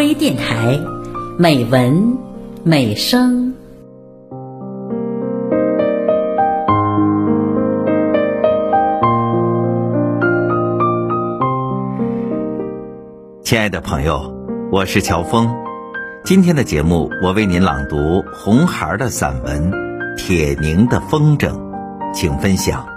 微电台，美文美声。亲爱的朋友，我是乔峰。今天的节目，我为您朗读红孩的散文《铁凝的风筝》，请分享。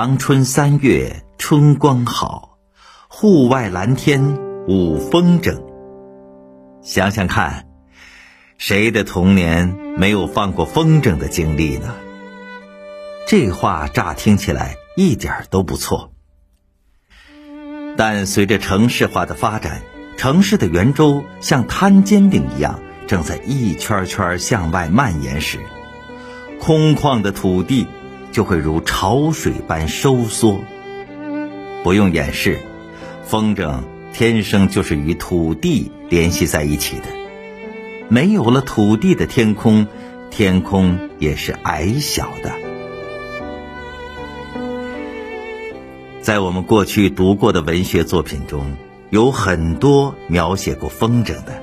阳春三月，春光好，户外蓝天舞风筝。想想看，谁的童年没有放过风筝的经历呢？这话乍听起来一点都不错，但随着城市化的发展，城市的圆周像摊煎饼一样，正在一圈圈向外蔓延时，空旷的土地。就会如潮水般收缩。不用掩饰，风筝天生就是与土地联系在一起的。没有了土地的天空，天空也是矮小的。在我们过去读过的文学作品中，有很多描写过风筝的，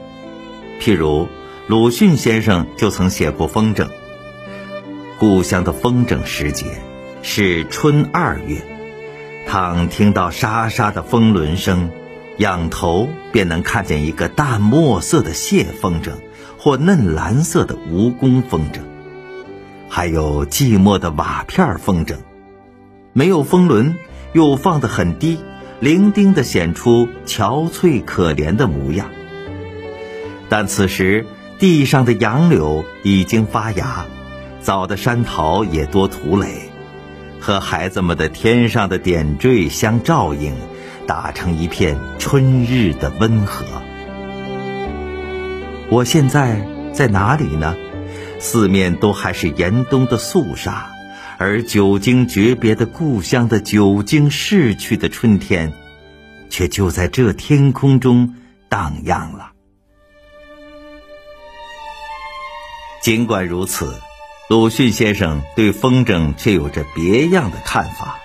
譬如鲁迅先生就曾写过风筝。故乡的风筝时节是春二月，倘听到沙沙的风轮声，仰头便能看见一个淡墨色的蟹风筝，或嫩蓝色的蜈蚣风筝，还有寂寞的瓦片风筝，没有风轮，又放得很低，伶仃地显出憔悴可怜的模样。但此时地上的杨柳已经发芽。早的山桃也多吐蕾，和孩子们的天上的点缀相照应，打成一片春日的温和。我现在在哪里呢？四面都还是严冬的肃杀，而久经诀别的故乡的久经逝去的春天，却就在这天空中荡漾了。尽管如此。鲁迅先生对风筝却有着别样的看法，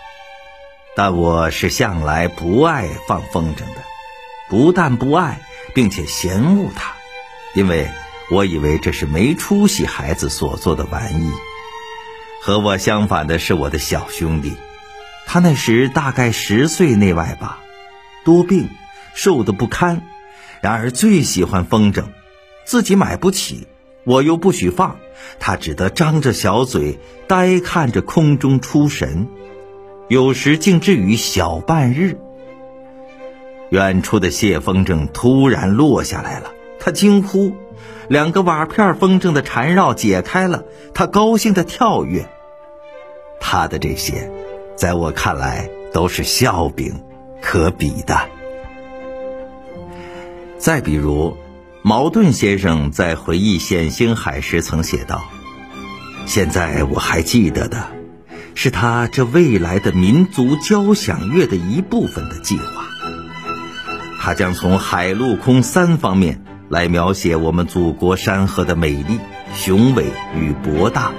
但我是向来不爱放风筝的，不但不爱，并且嫌恶它，因为我以为这是没出息孩子所做的玩意。和我相反的是我的小兄弟，他那时大概十岁内外吧，多病，瘦得不堪，然而最喜欢风筝，自己买不起。我又不许放，他只得张着小嘴，呆看着空中出神，有时竟至于小半日。远处的谢风筝突然落下来了，他惊呼；两个瓦片风筝的缠绕解开了，他高兴的跳跃。他的这些，在我看来都是笑柄，可比的。再比如。茅盾先生在回忆冼星海时曾写道：“现在我还记得的，是他这未来的民族交响乐的一部分的计划。他将从海陆空三方面来描写我们祖国山河的美丽、雄伟与博大。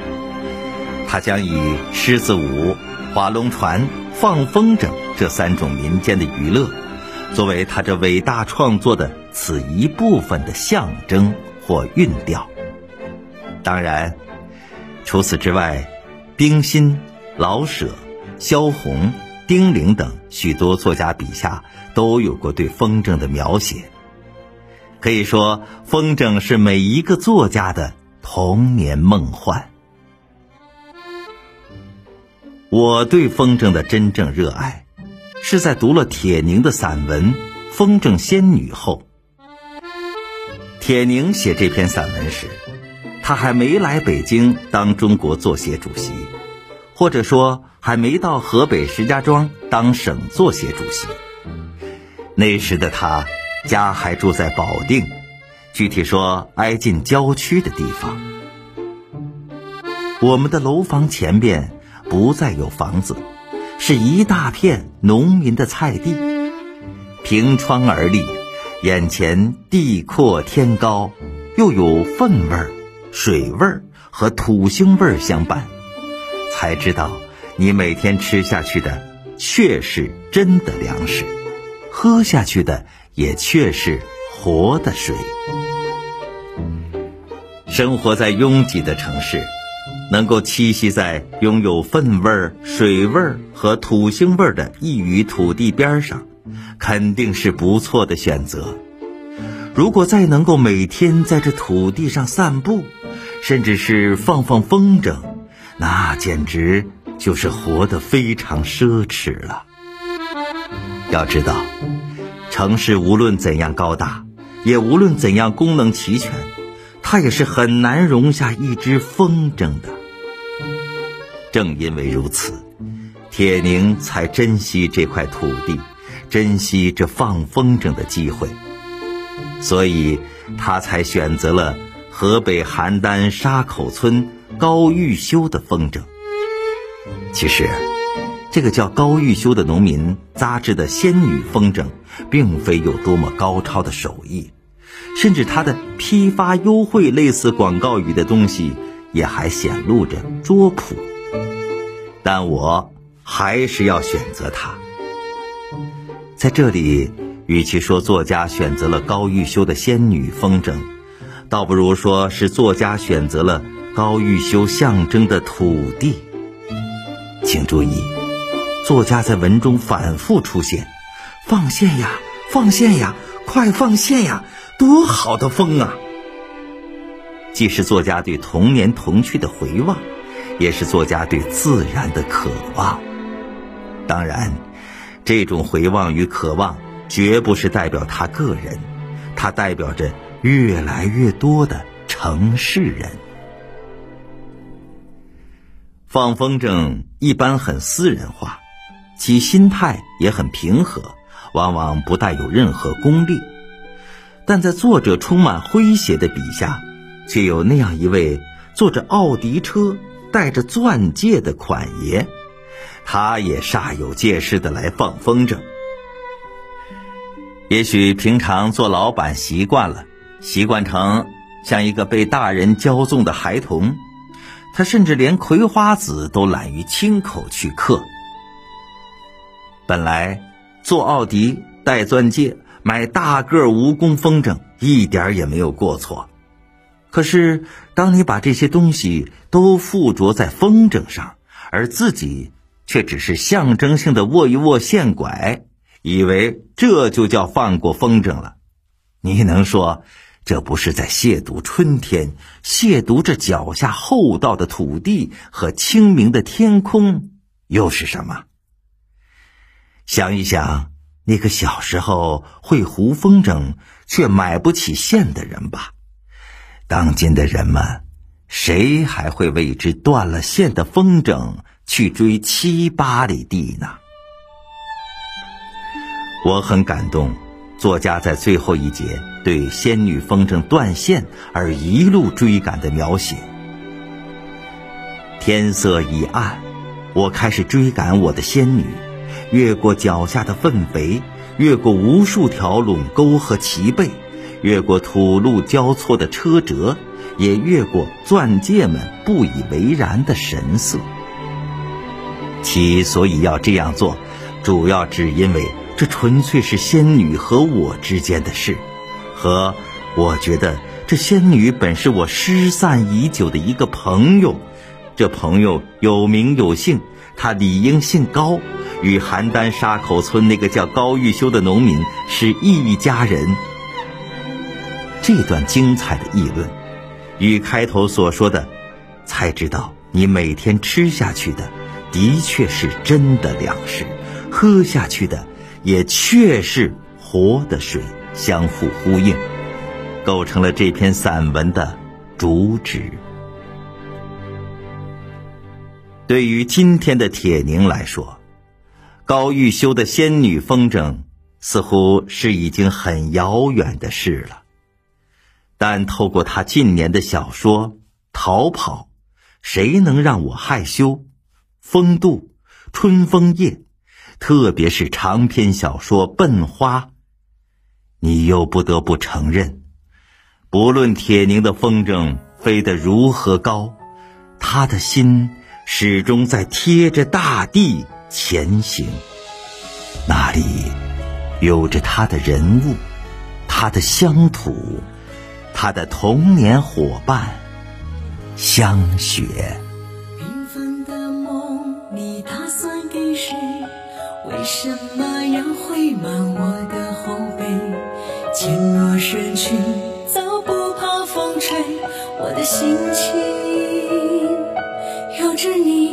他将以狮子舞、划龙船、放风筝这三种民间的娱乐，作为他这伟大创作的。”此一部分的象征或韵调。当然，除此之外，冰心、老舍、萧红、丁玲等许多作家笔下都有过对风筝的描写。可以说，风筝是每一个作家的童年梦幻。我对风筝的真正热爱，是在读了铁凝的散文《风筝仙女》后。铁凝写这篇散文时，他还没来北京当中国作协主席，或者说还没到河北石家庄当省作协主席。那时的他家还住在保定，具体说挨近郊区的地方。我们的楼房前边不再有房子，是一大片农民的菜地，凭窗而立。眼前地阔天高，又有粪味儿、水味儿和土腥味儿相伴，才知道你每天吃下去的却是真的粮食，喝下去的也却是活的水。生活在拥挤的城市，能够栖息在拥有粪味儿、水味儿和土腥味儿的异域土地边上，肯定是不错的选择。如果再能够每天在这土地上散步，甚至是放放风筝，那简直就是活得非常奢侈了。要知道，城市无论怎样高大，也无论怎样功能齐全，它也是很难容下一只风筝的。正因为如此，铁凝才珍惜这块土地，珍惜这放风筝的机会。所以，他才选择了河北邯郸沙口村高玉修的风筝。其实，这个叫高玉修的农民扎制的仙女风筝，并非有多么高超的手艺，甚至他的批发优惠类似广告语的东西，也还显露着拙朴。但我还是要选择它，在这里。与其说作家选择了高玉修的仙女风筝，倒不如说是作家选择了高玉修象征的土地。请注意，作家在文中反复出现“放线呀，放线呀，快放线呀，多好的风啊！”既是作家对童年童趣的回望，也是作家对自然的渴望。当然，这种回望与渴望。绝不是代表他个人，它代表着越来越多的城市人。放风筝一般很私人化，其心态也很平和，往往不带有任何功利。但在作者充满诙谐的笔下，却有那样一位坐着奥迪车、戴着钻戒的款爷，他也煞有介事的来放风筝。也许平常做老板习惯了，习惯成像一个被大人骄纵的孩童，他甚至连葵花籽都懒于亲口去嗑。本来做奥迪、戴钻戒、买大个蜈蚣风筝，一点也没有过错。可是，当你把这些东西都附着在风筝上，而自己却只是象征性的握一握线拐。以为这就叫放过风筝了，你能说这不是在亵渎春天，亵渎这脚下厚道的土地和清明的天空，又是什么？想一想那个小时候会糊风筝却买不起线的人吧。当今的人们，谁还会为之断了线的风筝去追七八里地呢？我很感动，作家在最后一节对仙女风筝断线而一路追赶的描写。天色已暗，我开始追赶我的仙女，越过脚下的粪肥，越过无数条垄沟和齐背，越过土路交错的车辙，也越过钻戒们不以为然的神色。其所以要这样做，主要只因为。这纯粹是仙女和我之间的事，和我觉得这仙女本是我失散已久的一个朋友，这朋友有名有姓，他理应姓高，与邯郸沙口村那个叫高玉修的农民是一家人。这段精彩的议论，与开头所说的，才知道你每天吃下去的，的确是真的粮食，喝下去的。也确是活的水，相互呼应，构成了这篇散文的主旨。对于今天的铁凝来说，高玉修的仙女风筝似乎是已经很遥远的事了。但透过他近年的小说《逃跑》，谁能让我害羞？风度，春风夜。特别是长篇小说《笨花》，你又不得不承认，不论铁凝的风筝飞得如何高，他的心始终在贴着大地前行。那里有着他的人物，他的乡土，他的童年伙伴香雪。什么要回满我的后背？渐若身躯，早不怕风吹。我的心情有着你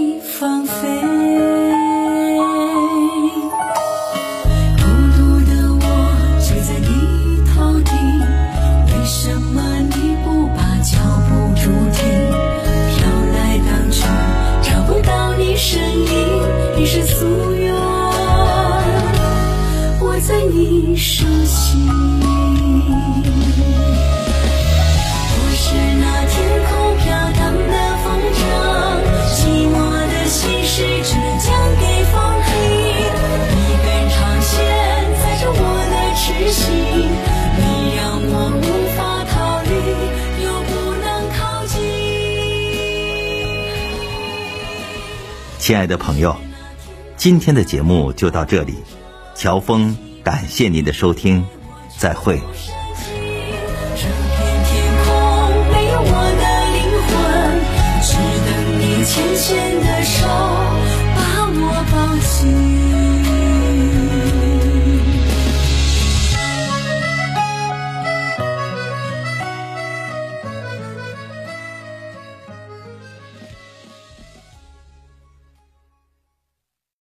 亲爱的朋友，今天的节目就到这里，乔峰感谢您的收听，再会。